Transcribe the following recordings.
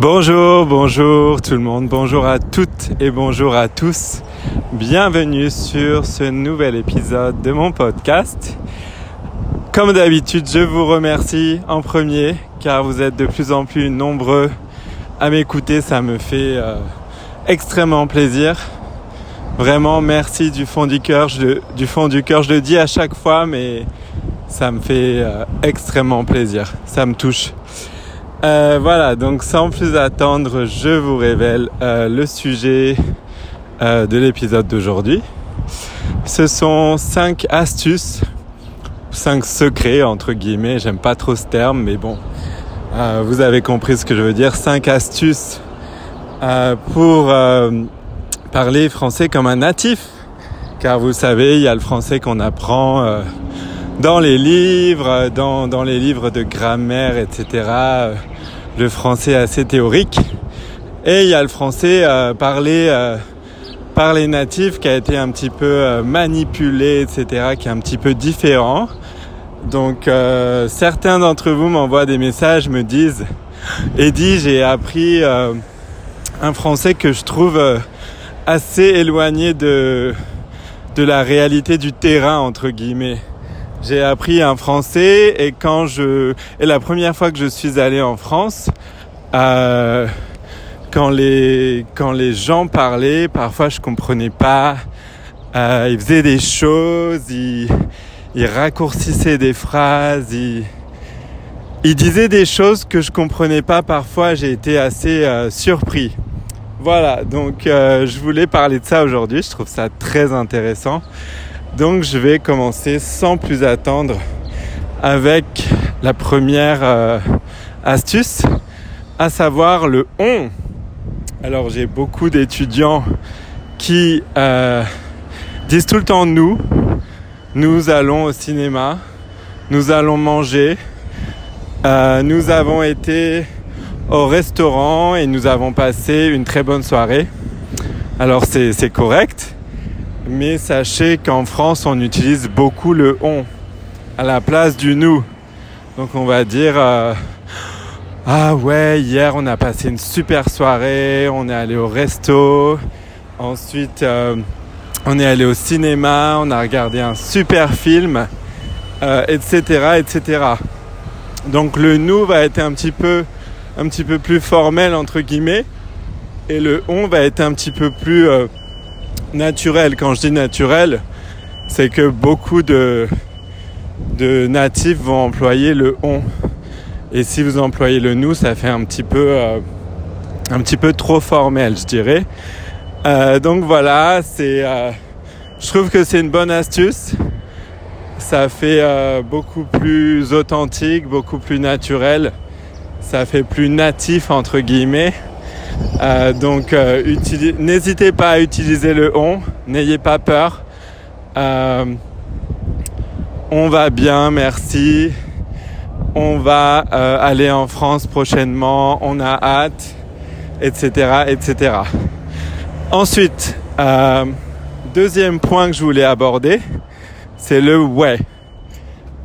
Bonjour, bonjour tout le monde, bonjour à toutes et bonjour à tous. Bienvenue sur ce nouvel épisode de mon podcast. Comme d'habitude, je vous remercie en premier car vous êtes de plus en plus nombreux à m'écouter, ça me fait euh, extrêmement plaisir. Vraiment, merci du fond du cœur. du fond du cœur, je le dis à chaque fois, mais ça me fait euh, extrêmement plaisir. Ça me touche. Euh, voilà, donc sans plus attendre, je vous révèle euh, le sujet euh, de l'épisode d'aujourd'hui. Ce sont 5 astuces, 5 secrets entre guillemets, j'aime pas trop ce terme, mais bon, vous avez compris ce que je veux dire. 5 astuces pour parler français comme un natif. Car vous savez, il y a le français qu'on apprend dans les livres, dans, dans les livres de grammaire, etc. Le français assez théorique. Et il y a le français euh, parlé euh, par les natifs qui a été un petit peu euh, manipulé, etc., qui est un petit peu différent. Donc euh, certains d'entre vous m'envoient des messages, me disent, Eddie, j'ai appris un français que je trouve assez éloigné de, de la réalité du terrain, entre guillemets. J'ai appris un français et quand je et la première fois que je suis allé en France, euh, quand les quand les gens parlaient, parfois je comprenais pas. Euh, ils faisaient des choses, ils, ils raccourcissaient des phrases, ils, ils disaient des choses que je comprenais pas. Parfois, j'ai été assez euh, surpris. Voilà, donc euh, je voulais parler de ça aujourd'hui. Je trouve ça très intéressant. Donc je vais commencer sans plus attendre avec la première euh, astuce, à savoir le on. Alors j'ai beaucoup d'étudiants qui euh, disent tout le temps nous, nous allons au cinéma, nous allons manger, euh, nous avons été au restaurant et nous avons passé une très bonne soirée. Alors c'est correct, mais sachez qu'en France, on utilise beaucoup le on à la place du nous. Donc on va dire euh, ah ouais, hier on a passé une super soirée, on est allé au resto, ensuite euh, on est allé au cinéma, on a regardé un super film, etc., euh, etc. Donc le nous va être un petit peu un petit peu plus formel entre guillemets et le on va être un petit peu plus naturel. Quand je dis naturel, c'est que beaucoup de, de natifs vont employer le on. Et si vous employez le nous, ça fait un petit peu, euh, un petit peu trop formel, je dirais. Euh, donc voilà, c'est, euh, je trouve que c'est une bonne astuce. Ça fait beaucoup plus authentique, beaucoup plus naturel. Ça fait plus natif entre guillemets. Euh, donc euh, n'hésitez pas à utiliser le on, n'ayez pas peur. Euh, on va bien, merci. On va aller en France prochainement, on a hâte, etc. etc. Ensuite, deuxième point que je voulais aborder, c'est le ouais.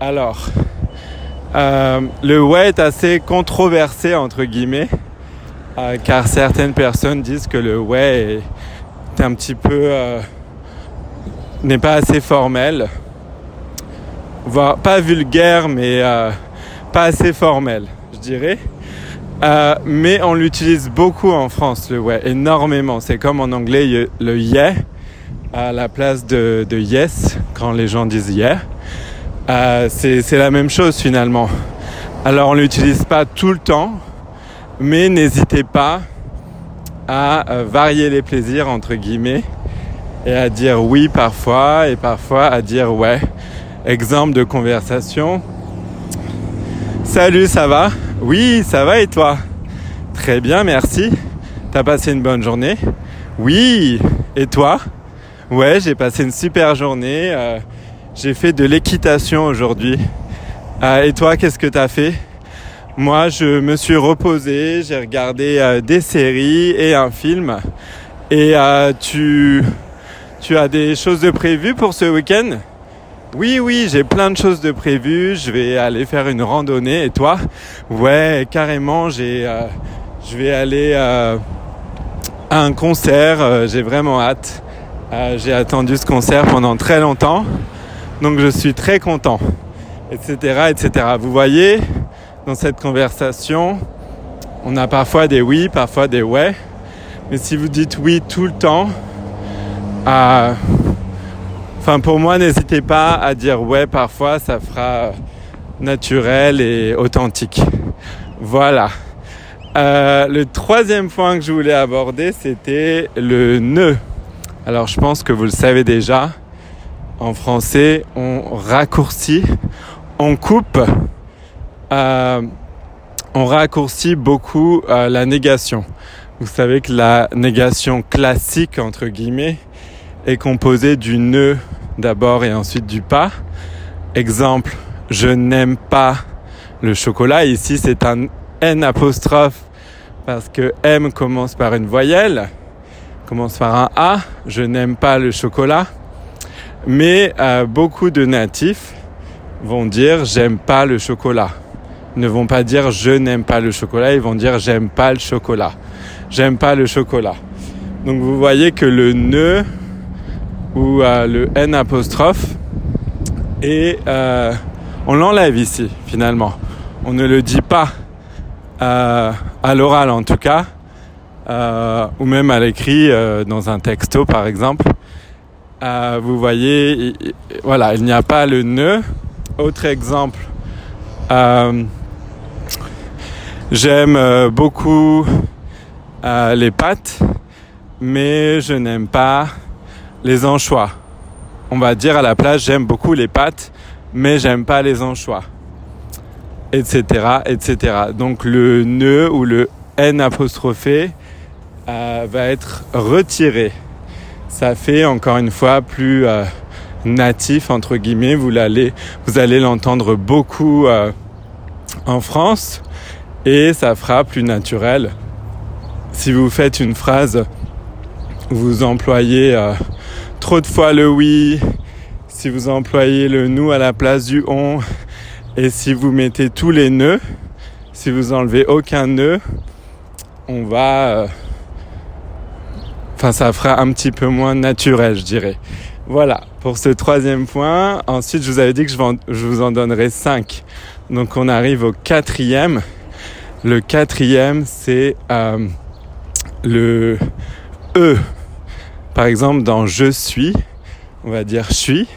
Alors, le ouais est assez controversé entre guillemets. Euh, car certaines personnes disent que le ouais est un petit peu euh, n'est pas assez formel, voire pas vulgaire, mais euh, pas assez formel, je dirais. mais on l'utilise beaucoup en France, le ouais, énormément. C'est comme en anglais le yeah à la place de, de yes quand les gens disent yeah. c'est la même chose finalement. Alors on l'utilise pas tout le temps, mais n'hésitez pas à euh, varier les plaisirs entre guillemets et à dire oui parfois et parfois à dire ouais. Exemple de conversation. Salut, ça va? Oui, ça va et toi? Très bien, merci. T'as passé une bonne journée? Oui, et toi? Ouais, j'ai passé une super journée. Euh, j'ai fait de l'équitation aujourd'hui. Euh, et toi, qu'est-ce que t'as fait? Moi, je me suis reposé, j'ai regardé euh, des séries et un film. Et euh, tu, tu as des choses de prévues pour ce week-end? Oui, oui, j'ai plein de choses de prévues. Je vais aller faire une randonnée. Et toi? Ouais, carrément, j'ai, euh, Je vais aller à un concert. J'ai vraiment hâte. J'ai attendu ce concert pendant très longtemps. Donc je suis très content. Etc. etc. Vous voyez, dans cette conversation, on a parfois des oui, parfois des ouais. Mais si vous dites oui tout le temps, euh, enfin pour moi, n'hésitez pas à dire ouais parfois, ça fera naturel et authentique. Voilà. Euh, le troisième point que je voulais aborder, c'était le nœud. Alors je pense que vous le savez déjà. En français, on raccourcit, on coupe. Euh, on raccourcit beaucoup euh, la négation. Vous savez que la négation classique, entre guillemets, est composée du ne d'abord et ensuite du pas. Exemple, je n'aime pas le chocolat. Ici, c'est un N apostrophe parce que M commence par une voyelle, commence par un A. Je n'aime pas le chocolat. Mais euh, beaucoup de natifs vont dire j'aime pas le chocolat ne vont pas dire je n'aime pas le chocolat, ils vont dire j'aime pas le chocolat. J'aime pas le chocolat. Donc vous voyez que le ne ou euh, le n apostrophe euh, on l'enlève ici finalement. On ne le dit pas euh, à l'oral en tout cas, ou même à l'écrit dans un texto par exemple. vous voyez, voilà, il n'y a pas le ne. Autre exemple. J'aime euh, beaucoup euh, les pâtes, mais je n'aime pas les anchois. On va dire à la place, j'aime beaucoup les pâtes, mais j'aime pas les anchois. Etc. etc. Donc le nœud ou le N apostrophé euh, va être retiré. Ça fait encore une fois plus natif entre guillemets. Vous allez, vous allez l'entendre beaucoup en France et ça fera plus naturel. Si vous faites une phrase, vous employez euh, trop de fois le oui, si vous employez le nous à la place du on, et si vous mettez tous les nœuds, si vous enlevez aucun nœud, on va... Euh, enfin, ça fera un petit peu moins naturel, je dirais. Voilà, pour ce troisième point. Ensuite, je vous avais dit que je, vous en donnerai cinq. Donc, on arrive au quatrième. Le quatrième, c'est euh, le E. Par exemple, dans je suis, on va dire je suis.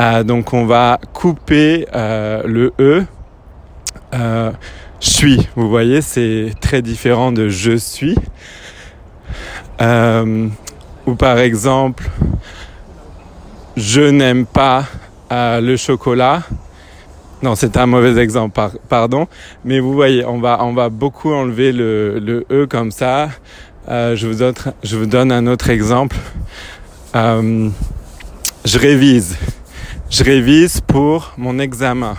Euh, donc on va couper euh, le E. je suis, vous voyez, c'est très différent de je suis. ou par exemple, je n'aime pas le chocolat. Non, c'est un mauvais exemple, pardon. Mais vous voyez, on va, on va beaucoup enlever le, le E comme ça. Euh, je, vous donne, je vous donne un autre exemple. Euh, je révise. Je révise pour mon examen.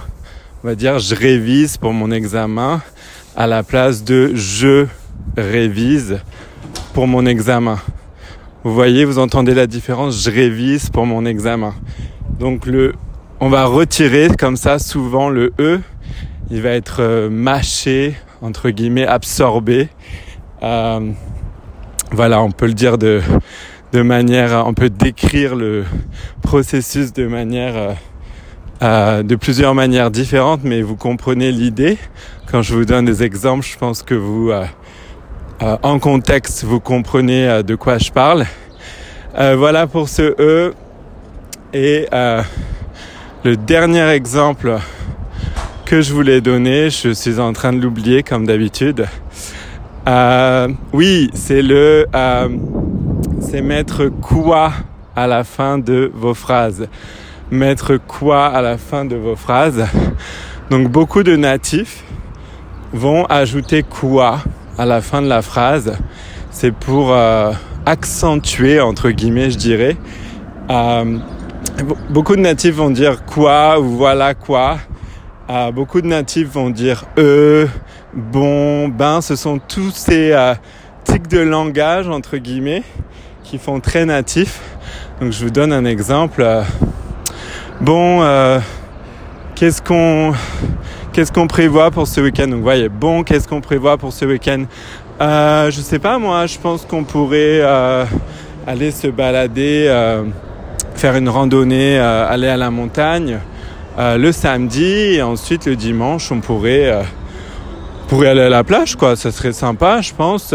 On va dire je révise pour mon examen à la place de je révise pour mon examen. Vous voyez, vous entendez la différence? Je révise pour mon examen. Donc le on va retirer comme ça souvent le E. Il va être euh, mâché, entre guillemets, absorbé. Euh, voilà, on peut le dire de, de manière, on peut décrire le processus de manière, euh, de plusieurs manières différentes, mais vous comprenez l'idée. Quand je vous donne des exemples, je pense que vous, en contexte, vous comprenez de quoi je parle. voilà pour ce E. Et le dernier exemple que je voulais donner, je suis en train de l'oublier comme d'habitude. Euh, oui, c'est le, euh, c'est mettre quoi à la fin de vos phrases. Mettre quoi à la fin de vos phrases. Donc beaucoup de natifs vont ajouter quoi à la fin de la phrase. C'est pour euh, accentuer entre guillemets, je dirais. Euh, Beaucoup de natifs vont dire quoi ou voilà quoi. Euh, beaucoup de natifs vont dire euh, bon, ben. Ce sont tous ces euh, tics de langage entre guillemets qui font très natifs. Donc je vous donne un exemple. bon, qu'est-ce qu'on qu'est-ce qu'on prévoit pour ce week-end? Donc, voyez, bon, qu'est-ce qu'on prévoit pour ce week-end? Euh, Je sais pas, moi, je pense qu'on pourrait euh, aller se balader, euh, faire une randonnée, euh, aller à la montagne euh, le samedi et ensuite le dimanche, on pourrait, euh, pourrait aller à la plage, quoi. Ça serait sympa, je pense.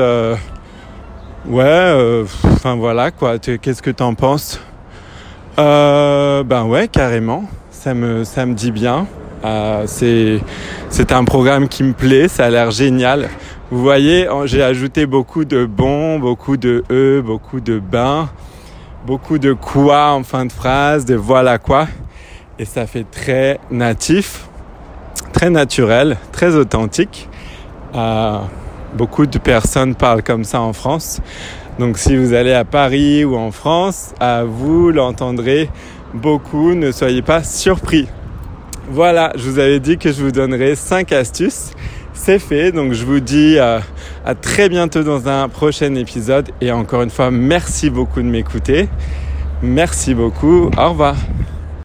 Ouais, enfin voilà, quoi. Qu'est-ce que t'en penses? Ben ouais, carrément. Ça me, ça me dit bien. c'est, c'est un programme qui me plaît, ça a l'air génial. Vous voyez, j'ai ajouté beaucoup de bons, beaucoup de e, beaucoup de ben, beaucoup de quoi en fin de phrase, de voilà quoi et ça fait très natif, très naturel, très authentique. Euh, beaucoup de personnes parlent comme ça en France. Donc si vous allez à Paris ou en France, vous l'entendrez beaucoup, ne soyez pas surpris. Voilà, je vous avais dit que je vous donnerais 5 astuces. C'est fait, donc je vous dis euh, à très bientôt dans un prochain épisode et encore une fois, merci beaucoup de m'écouter. Merci beaucoup, au revoir.